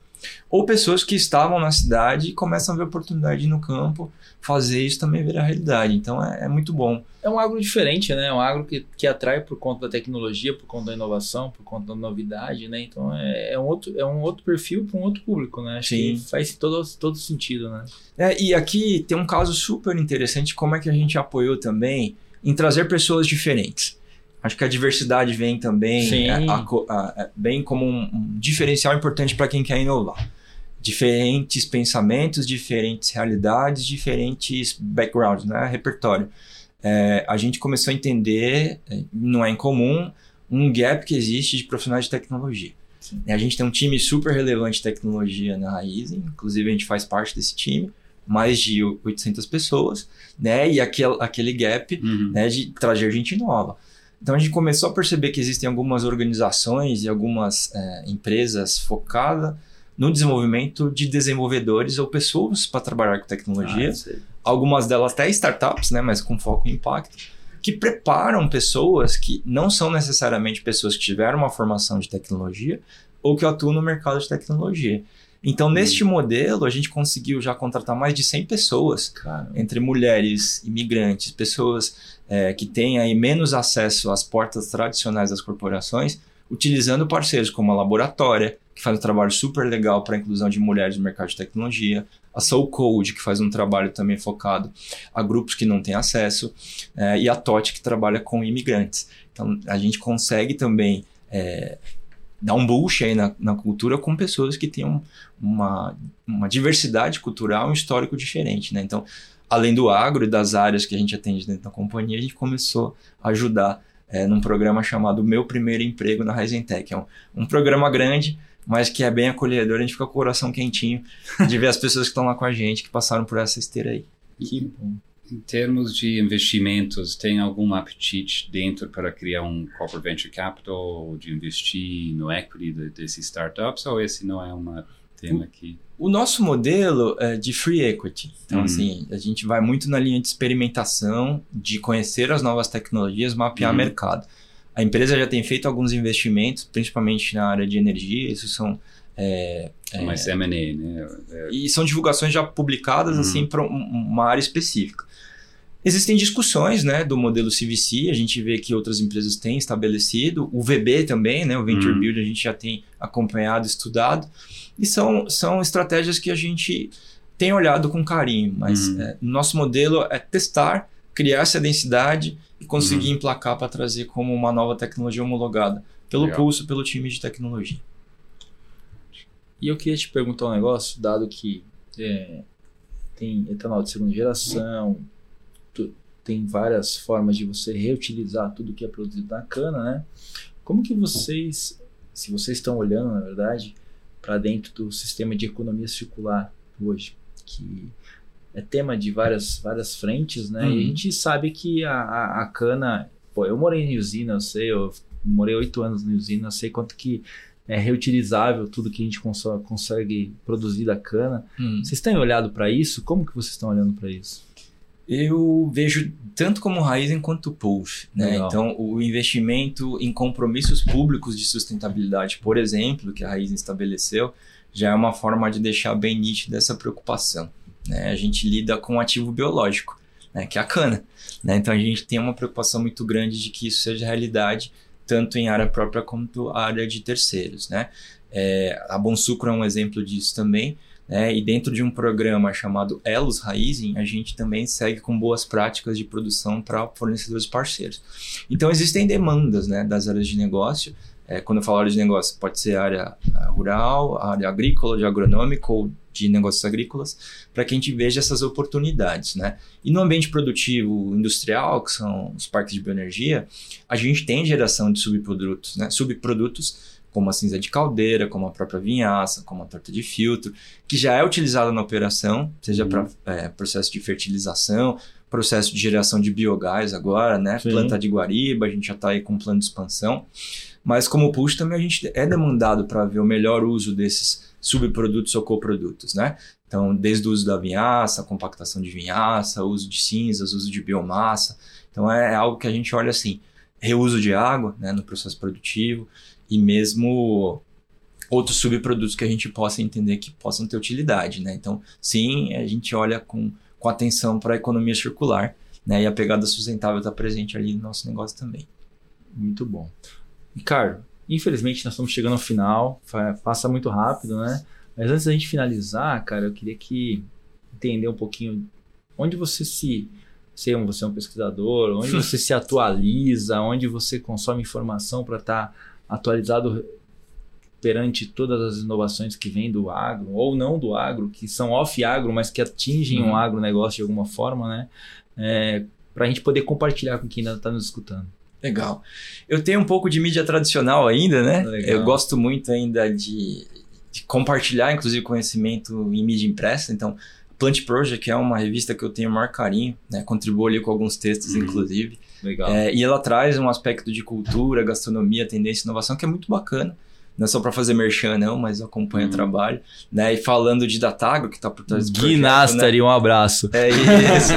Ou pessoas que estavam na cidade e começam a ver oportunidade no campo, fazer isso também virar realidade. Então é, é muito bom. É um agro diferente, né? É um agro que, que atrai por conta da tecnologia, por conta da inovação, por conta da novidade, né? Então é, é um, outro, é um outro perfil para um outro público, né? Acho Sim. que faz todo, todo sentido, né? É, e aqui tem um caso super interessante, como é que a gente apoiou também em trazer pessoas diferentes. Acho que a diversidade vem também é, a co- a- é, bem como um, um diferencial importante para quem quer inovar. Diferentes pensamentos, diferentes realidades, diferentes backgrounds, né? repertório. É, a gente começou a entender, é, não é incomum, um gap que existe de profissionais de tecnologia. Sim. A gente tem um time super relevante de tecnologia na Raiz, inclusive a gente faz parte desse time, mais de 800 pessoas, né? E aquele, aquele gap Uhum. né, de trazer gente nova. Então a gente começou a perceber que existem algumas organizações e algumas é, empresas focadas no desenvolvimento de desenvolvedores ou pessoas para trabalhar com tecnologia. Ah. Algumas delas até startups, né, mas com foco em impacto, que preparam pessoas que não são necessariamente pessoas que tiveram uma formação de tecnologia ou que atuam no mercado de tecnologia. Então, neste modelo, a gente conseguiu já contratar mais de 100 pessoas Cara, entre mulheres, imigrantes, pessoas é, que têm aí menos acesso às portas tradicionais das corporações, utilizando parceiros como a Laboratória, que faz um trabalho super legal para a inclusão de mulheres no mercado de tecnologia, a Soul Code, que faz um trabalho também focado a grupos que não têm acesso, é, e a TOT, que trabalha com imigrantes. Então, a gente consegue também é, dar um boost aí na, na cultura com pessoas que tenham uma, uma diversidade cultural, um histórico diferente, né? Então, além do agro e das áreas que a gente atende dentro da companhia, a gente começou a ajudar é, num programa chamado Meu Primeiro Emprego na Tech. É um, um programa grande, mas que é bem acolhedor, a gente fica com o coração quentinho de ver as pessoas que estão lá com a gente, que passaram por essa esteira aí. Que bom. Em termos de investimentos, tem algum apetite dentro para criar um corporate venture capital, de investir no equity desses startups, ou esse não é um tema que... O nosso modelo é de free equity. Então, uhum. assim, a gente vai muito na linha de experimentação, de conhecer as novas tecnologias, mapear uhum. mercado. A empresa já tem feito alguns investimentos, principalmente na área de energia, isso são é, é, mais M&A, né? É... E são divulgações já publicadas, assim, uhum. para uma área específica. Existem discussões né, do modelo CVC, a gente vê que outras empresas têm estabelecido, o VB também, né, o Venture uhum. Build, a gente já tem acompanhado, estudado, e são, são estratégias que a gente tem olhado com carinho, mas uhum. é, nosso modelo é testar, criar essa densidade e conseguir uhum. emplacar para trazer como uma nova tecnologia homologada pelo Legal. pulso, pelo time de tecnologia. E eu queria te perguntar um negócio, dado que é, tem etanol de segunda geração, tu, tem várias formas de você reutilizar tudo que é produzido na cana, né? Como que vocês, se vocês estão olhando, na verdade, para dentro do sistema de economia circular hoje, que é tema de várias, várias frentes, né? Uhum. E a uhum. gente sabe que a, a, a, cana, pô, eu morei em usina, eu sei, eu morei oito anos em usina, eu sei quanto que é reutilizável tudo que a gente cons consegue produzir da cana. Uhum. Vocês têm olhado para isso? Como que vocês estão olhando para isso? Eu vejo tanto como raiz quanto push. Né? Então, o investimento em compromissos públicos de sustentabilidade, por exemplo, que a raiz estabeleceu, já é uma forma de deixar bem nítida essa preocupação. Né? A gente lida com um ativo biológico, né? que é a cana. Né? Então, a gente tem uma preocupação muito grande de que isso seja realidade, tanto em área própria quanto área de terceiros. Né? É, a Bom Sucro é um exemplo disso também. Né? E dentro de um programa chamado Elos Raizing, a gente também segue com boas práticas de produção para fornecedores parceiros. Então existem demandas né, das áreas de negócio. É, quando eu falo área de negócio, pode ser área rural, área agrícola, de agronômico ou de negócios agrícolas, para que a gente veja essas oportunidades. Né? E no ambiente produtivo industrial, que são os parques de bioenergia, a gente tem geração de subprodutos, né? subprodutos como a cinza de caldeira, como a própria vinhaça, como a torta de filtro, que já é utilizada na operação, seja uhum. para é, processo de fertilização, processo de geração de biogás agora, né? Sim. Planta de guariba, a gente já está aí com um plano de expansão. Mas como push também a gente é demandado para ver o melhor uso desses subprodutos ou coprodutos, né? Então, desde o uso da vinhaça, compactação de vinhaça, uso de cinzas, uso de biomassa. Então, é algo que a gente olha assim, reuso de água né, no processo produtivo, e mesmo outros subprodutos que a gente possa entender que possam ter utilidade, né? Então, sim, a gente olha com, com atenção para a economia circular, né? E a pegada sustentável está presente ali no nosso negócio também. Muito bom. Ricardo, infelizmente nós estamos chegando ao final, passa muito rápido, né? Mas antes da gente finalizar, cara, eu queria que entender um pouquinho onde você se sei, você é um pesquisador, onde você se atualiza, onde você consome informação para estar tá atualizado perante todas as inovações que vêm do agro, ou não do agro, que são off-agro, mas que atingem uhum. um agronegócio de alguma forma, né? É, para a gente poder compartilhar com quem ainda está nos escutando. Legal. Eu tenho um pouco de mídia tradicional ainda, né? Legal. Eu gosto muito ainda de, de, compartilhar, inclusive, conhecimento em mídia impressa. Então, Plant Project é uma revista que eu tenho o maior carinho, né? Contribuo ali com alguns textos, uhum. inclusive. Legal. É, e ela traz um aspecto de cultura, gastronomia, tendência e inovação que é muito bacana. Não é só para fazer merchan, não, mas eu acompanho uhum. o trabalho. Né? E falando de Datagro, que está por trás do Gui Nastari, né? um abraço. É isso.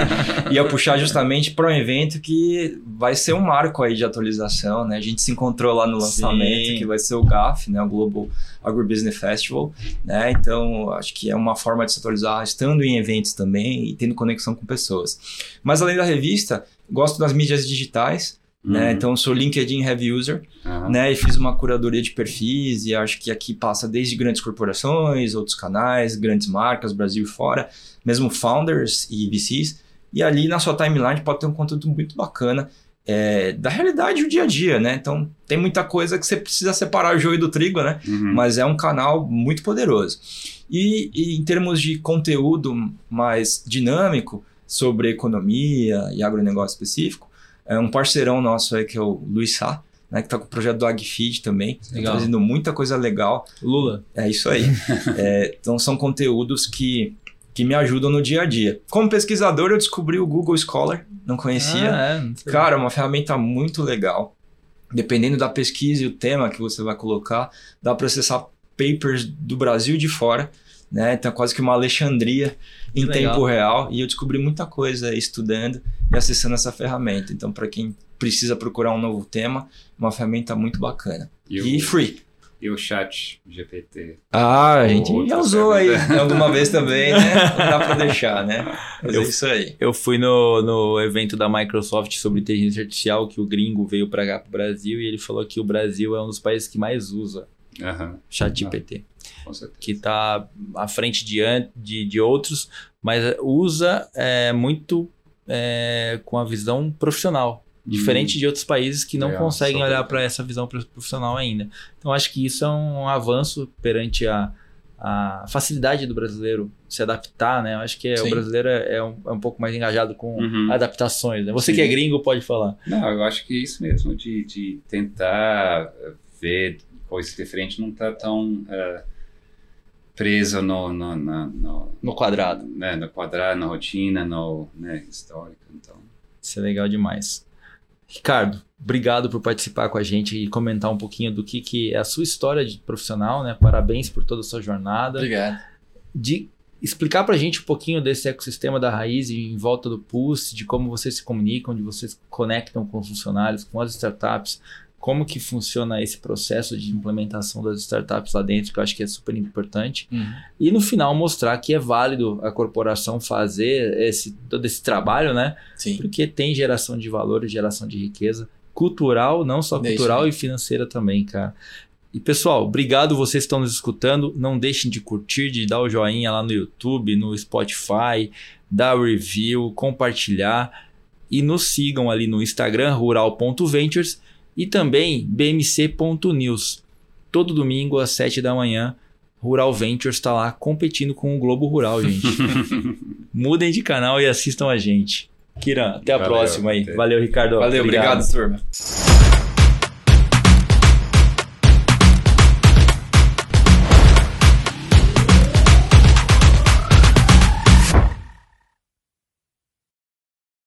Ia puxar justamente para um evento que vai ser um marco aí de atualização. Né? A gente se encontrou lá no lançamento, Sim. que vai ser o GAF, né? o Global Agribusiness Festival. Né? Então, acho que é uma forma de se atualizar, estando em eventos também e tendo conexão com pessoas. Mas além da revista, gosto das mídias digitais. Né? Uhum. Né? Então, sou LinkedIn Heavy User, uhum. né? E fiz uma curadoria de perfis e acho que aqui passa desde grandes corporações, outros canais, grandes marcas, Brasil e fora, mesmo founders e VCs. E ali na sua timeline pode ter um conteúdo muito bacana é, da realidade do dia a dia, né? Então, tem muita coisa que você precisa separar o joio do trigo, né? Uhum. Mas é um canal muito poderoso. E, e em termos de conteúdo mais dinâmico, sobre economia e agronegócio específico. É um parceirão nosso aí que é o Luiz Sá, né, que está com o projeto do AgFeed também, tá Legal. trazendo muita coisa legal. Lula. É isso aí. É, então são conteúdos que, que me ajudam no dia a dia. Como pesquisador, eu descobri o Google Scholar, não conhecia. Ah, é, não. Cara, é uma ferramenta muito legal. Dependendo da pesquisa e o tema que você vai colocar, dá para acessar papers do Brasil e de fora. Né? Então, é quase que uma Alexandria em legal. tempo real. E eu descobri muita coisa estudando e acessando essa ferramenta. Então, para quem precisa procurar um novo tema, é uma ferramenta muito bacana. E, E o, free. e o chat GPT. Ah, a gente já usou aí ferramenta. alguma vez também, né? Não dá para deixar, né? Mas Eu- é isso aí. Eu fui no, no evento da Microsoft sobre inteligência artificial, que o gringo veio pra cá pro Brasil, e ele falou que o Brasil é um dos países que mais usa Aham, ChatGPT. com certeza. Que está à frente de, de, de outros, mas usa é, muito é, com a visão profissional. Diferente de outros países que não Legal, conseguem olhar para essa visão prof- profissional ainda. Então, acho que isso é um avanço perante a, a facilidade do brasileiro se adaptar, né? Eu acho que é- o brasileiro é é um, é um pouco mais engajado com Uhum. adaptações. Né? Você Sim. que é gringo pode falar. Não, eu acho que é isso mesmo, de, de tentar ver coisas diferentes, não tá tão eh, preso no, no, no, No quadrado. né, no quadrado, na rotina, no né, histórico. Então, Isso é legal demais. Ricardo, obrigado por participar com a gente e comentar um pouquinho do que, que é a sua história de profissional, né? Parabéns por toda a sua jornada. Obrigado. De explicar pra gente um pouquinho desse ecossistema da raiz e em volta do Pulse, de como vocês se comunicam, de vocês conectam com os funcionários, com as startups, como que funciona esse processo de implementação das startups lá dentro, que eu acho que é super importante. E no final mostrar que é válido a corporação fazer esse, todo esse trabalho, né? Sim. Porque tem geração de valor e geração de riqueza cultural, não só cultural aí. e financeira também, cara. E pessoal, obrigado vocês que estão nos escutando. Não deixem de curtir, de dar o joinha lá no YouTube, no Spotify, dar review, compartilhar e nos sigam ali no Instagram rural.ventures e também bmc.news. Todo domingo às 7 da manhã, Rural Ventures está lá competindo com o Globo Rural, gente. Mudem de canal e assistam a gente. Kiran, até a Valeu, próxima aí. até. Valeu, Ricardo. Valeu, obrigado turma.